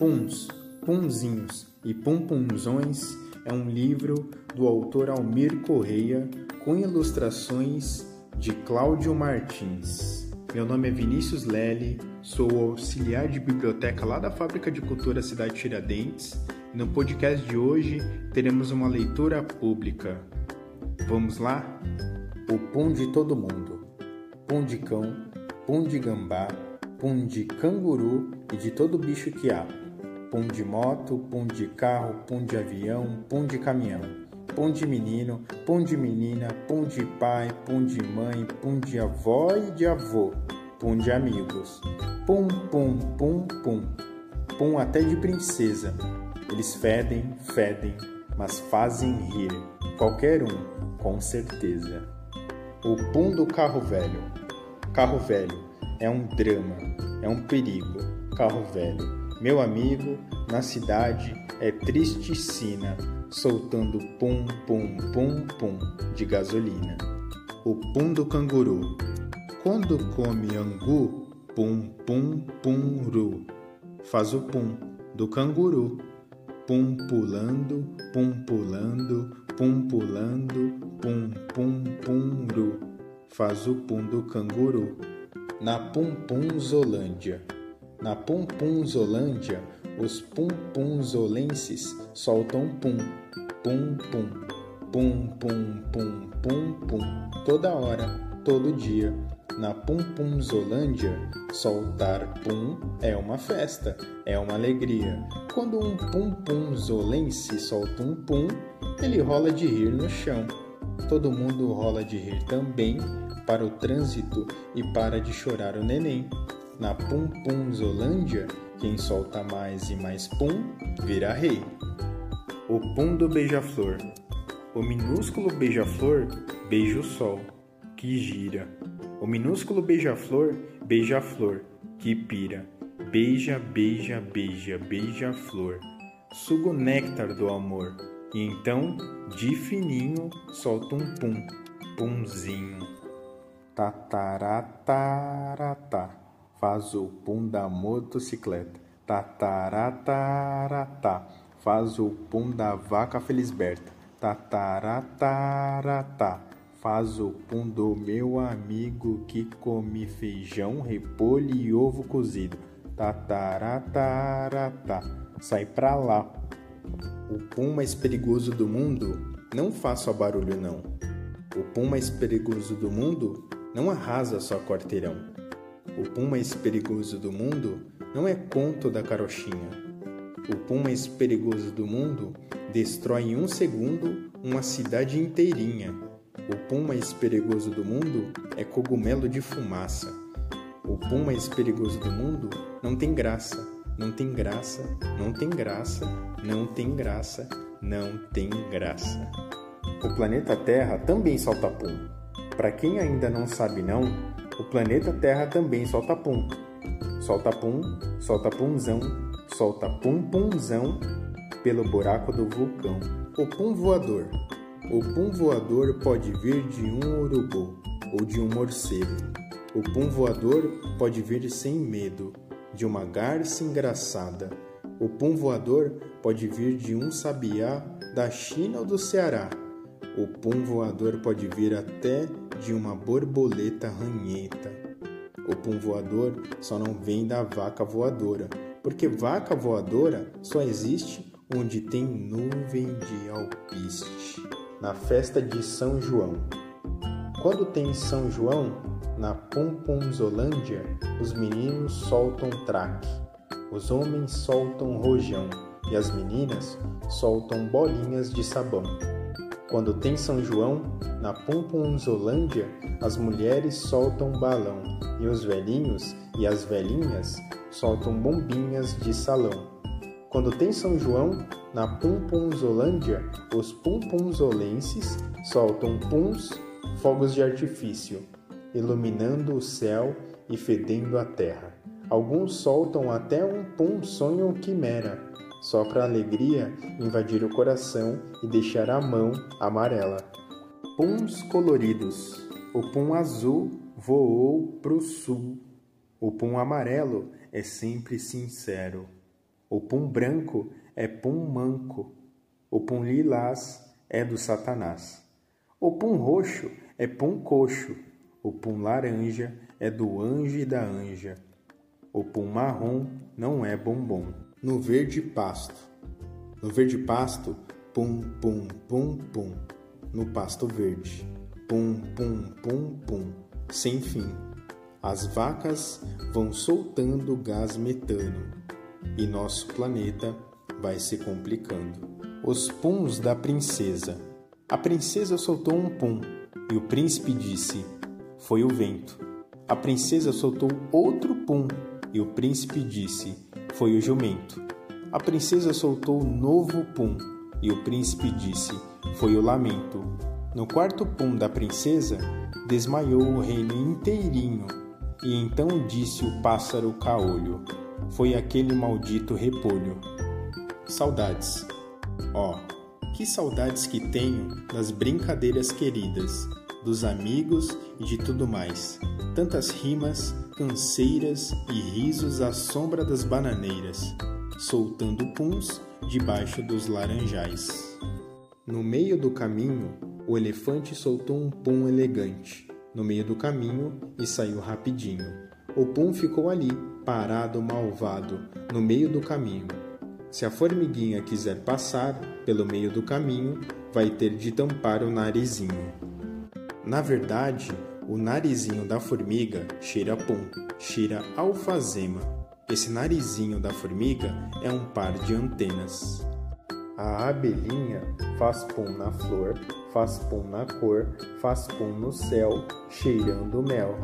Puns, Punzinhos e Pumpunzões é um livro do autor Almir Correia com ilustrações de Cláudio Martins. Meu nome é Vinícius Lely, sou auxiliar de biblioteca lá da Fábrica de Cultura Cidade Tiradentes. No podcast de hoje teremos uma leitura pública. Vamos lá? O pum de todo mundo. Pum de cão, pum de gambá, pum de canguru e de todo bicho que há pum de moto, pum de carro, pum de avião, pum de caminhão, pum de menino, pum de menina, pum de pai, pum de mãe, pum de avó e de avô, pum de amigos. Pum, pum, pum, pum. Pum até de princesa. Eles fedem, fedem, mas fazem rir. Qualquer um, com certeza. O pum do carro velho. Carro velho é um drama, é um perigo. Carro velho meu amigo, na cidade é tristicina, soltando pum, pum, pum, pum de gasolina. O pum do canguru. Quando come angu, pum, pum, pum, ru. Faz o pum do canguru. Pum pulando, pum pulando, pum pulando, pum, pum, pum, ru. Faz o pum do canguru. Na Pum Pum Zolândia. Na Pumpunzolândia, os pumpunzolenses soltam pum, pum, pum, pum, pum, pum, pum, pum, toda hora, todo dia. Na Pumpunzolândia, soltar pum é uma festa, é uma alegria. Quando um pumpunzolense solta um pum, ele rola de rir no chão. Todo mundo rola de rir também para o trânsito e para de chorar o neném. Na Pum Pum Zolândia, quem solta mais e mais pum vira rei. O pum do beija-flor. O minúsculo beija-flor beija o sol, que gira. O minúsculo beija-flor beija a flor, que pira. Beija, beija, beija, beija-flor. Suga o néctar do amor. E então, de fininho, solta um pum, pumzinho. Tataratarata faz o pum da motocicleta. Tataratarata, faz o pum da vaca felisberta. Tataratarata, faz o pum do meu amigo que come feijão, repolho e ovo cozido. Tataratarata, sai pra lá. O pum mais perigoso do mundo não só barulho não. O pum mais perigoso do mundo não arrasa só quarteirão. O pum mais perigoso do mundo não é conto da carochinha. O pum mais perigoso do mundo destrói em um segundo uma cidade inteirinha. O pum mais perigoso do mundo é cogumelo de fumaça. O pum mais perigoso do mundo não tem graça, não tem graça, não tem graça, não tem graça, não tem graça. O planeta Terra também solta pum. Para quem ainda não sabe não, o planeta Terra também solta pum. Solta pum, solta pumzão, solta pum pumzão pelo buraco do vulcão. O pum voador. O pum voador pode vir de um urubu ou de um morcego. O pum voador pode vir sem medo, de uma garça engraçada. O pum voador pode vir de um sabiá da China ou do Ceará. O pum voador pode vir até de uma borboleta ranheta. O pum voador só não vem da vaca voadora, porque vaca voadora só existe onde tem nuvem de alpiste. Na festa de São João. Quando tem São João, na Pomponzolândia, os meninos soltam traque, os homens soltam rojão e as meninas soltam bolinhas de sabão. Quando tem São João, na Pumpunzolândia, as mulheres soltam balão e os velhinhos e as velhinhas soltam bombinhas de salão. Quando tem São João, na Pumpunzolândia, os pumpunzolenses soltam puns, fogos de artifício, iluminando o céu e fedendo a terra. Alguns soltam até um pum sonho quimera, só para a alegria invadir o coração e deixar a mão amarela. Puns coloridos. O pum azul voou pro sul. O pum amarelo é sempre sincero. O pum branco é pum manco. O pum lilás é do Satanás. O pum roxo é pum coxo. O pum laranja é do anjo e da anja. O pum marrom não é bombom. No verde pasto. No verde pasto, pum, pum, pum, pum. No pasto verde, pum, pum, pum, pum. Sem fim. As vacas vão soltando gás metano e nosso planeta vai se complicando. Os puns da princesa. A princesa soltou um pum e o príncipe disse: Foi o vento. A princesa soltou outro pum e o príncipe disse: Foi o jumento. A princesa soltou novo pum e o príncipe disse: Foi o lamento. No quarto pum da princesa, desmaiou o reino inteirinho. E então disse o pássaro caolho: Foi aquele maldito repolho. Saudades. Ó, oh, que saudades que tenho das brincadeiras queridas, dos amigos e de tudo mais. Tantas rimas, canseiras e risos à sombra das bananeiras, soltando puns debaixo dos laranjais. No meio do caminho, o elefante soltou um pum elegante no meio do caminho e saiu rapidinho. O pum ficou ali, parado malvado, no meio do caminho. Se a formiguinha quiser passar pelo meio do caminho, vai ter de tampar o narizinho. Na verdade, o narizinho da formiga cheira pum, cheira alfazema. Esse narizinho da formiga é um par de antenas. A abelhinha faz pum na flor, faz pum na cor, faz pum no céu, cheirando mel.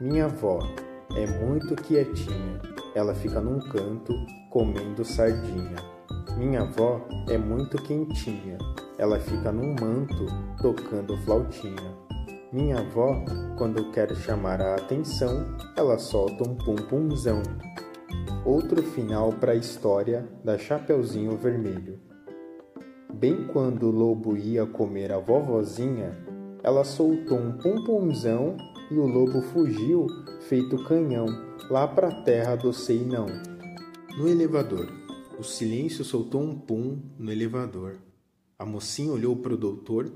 Minha avó é muito quietinha, ela fica num canto comendo sardinha. Minha avó é muito quentinha, ela fica num manto tocando flautinha. Minha avó, quando quer chamar a atenção, ela solta um pum-pumzão. Outro final para a história da Chapeuzinho Vermelho. Bem quando o lobo ia comer a vovozinha, ela soltou um pum-pumzão e o lobo fugiu, feito canhão, lá para a terra do sei não. No elevador, o silêncio soltou um pum no elevador. A mocinha olhou para o doutor,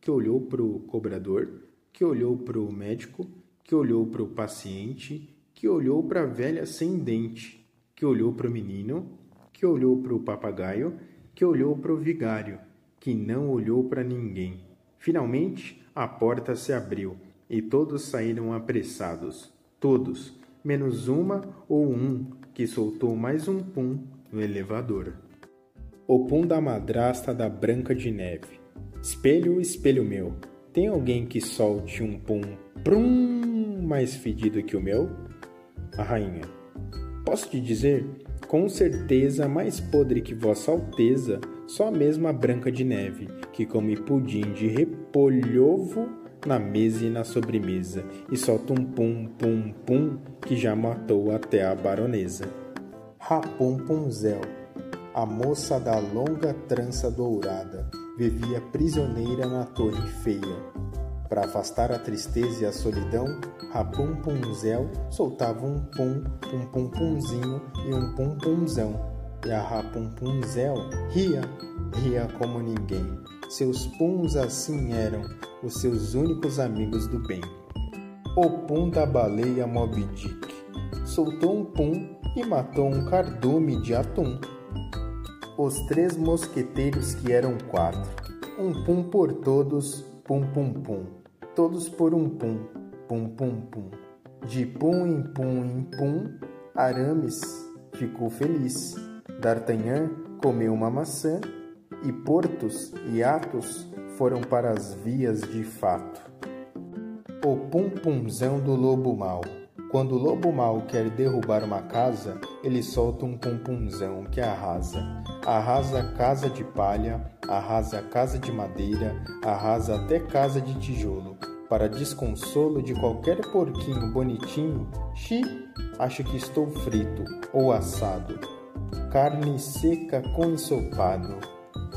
que olhou para o cobrador, que olhou para o médico, que olhou para o paciente, que olhou para a velha sem dente que olhou para o menino, que olhou para o papagaio, que olhou para o vigário, que não olhou para ninguém. Finalmente, a porta se abriu e todos saíram apressados. Todos, menos uma ou um que soltou mais um pum no elevador. O pum da madrasta da Branca de Neve. Espelho, espelho meu, tem alguém que solte um pum prum mais fedido que o meu? A rainha. Posso te dizer, com certeza mais podre que Vossa Alteza, só a mesma Branca de Neve, que come pudim de repolhovo na mesa e na sobremesa, e solta um pum pum pum que já matou até a baronesa. Rapum Punzel, a moça da longa trança dourada, vivia prisioneira na torre feia, para afastar a tristeza e a solidão, Rapum Punzel soltava um pum, um pum pumzinho e um pum pumzão. E a Rapum Punzel ria, ria como ninguém. Seus puns assim eram os seus únicos amigos do bem. O pum da baleia Moby Dick soltou um pum e matou um cardume de atum. Os três mosqueteiros que eram quatro, um pum por todos, pum pum pum todos por um pum, pum pum pum. De pum em pum em pum, Arames ficou feliz. D'Artagnan comeu uma maçã e Portos e Athos foram para as vias de fato. O pum-pumzão do lobo mau. Quando o lobo mau quer derrubar uma casa, ele solta um pum-pumzão que arrasa. Arrasa casa de palha, arrasa casa de madeira, arrasa até casa de tijolo. Para desconsolo de qualquer porquinho bonitinho, xi, acho que estou frito ou assado. Carne seca com ensopado.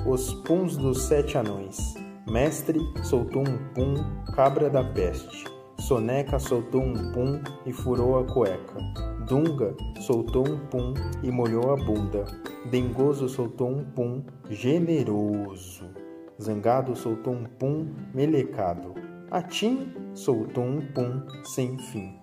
Os puns dos sete anões. Mestre soltou um pum, cabra da peste. Soneca soltou um pum e furou a cueca. Dunga soltou um pum e molhou a bunda. Dengoso soltou um pum generoso. Zangado soltou um pum melecado. Atim soltou um pum sem fim.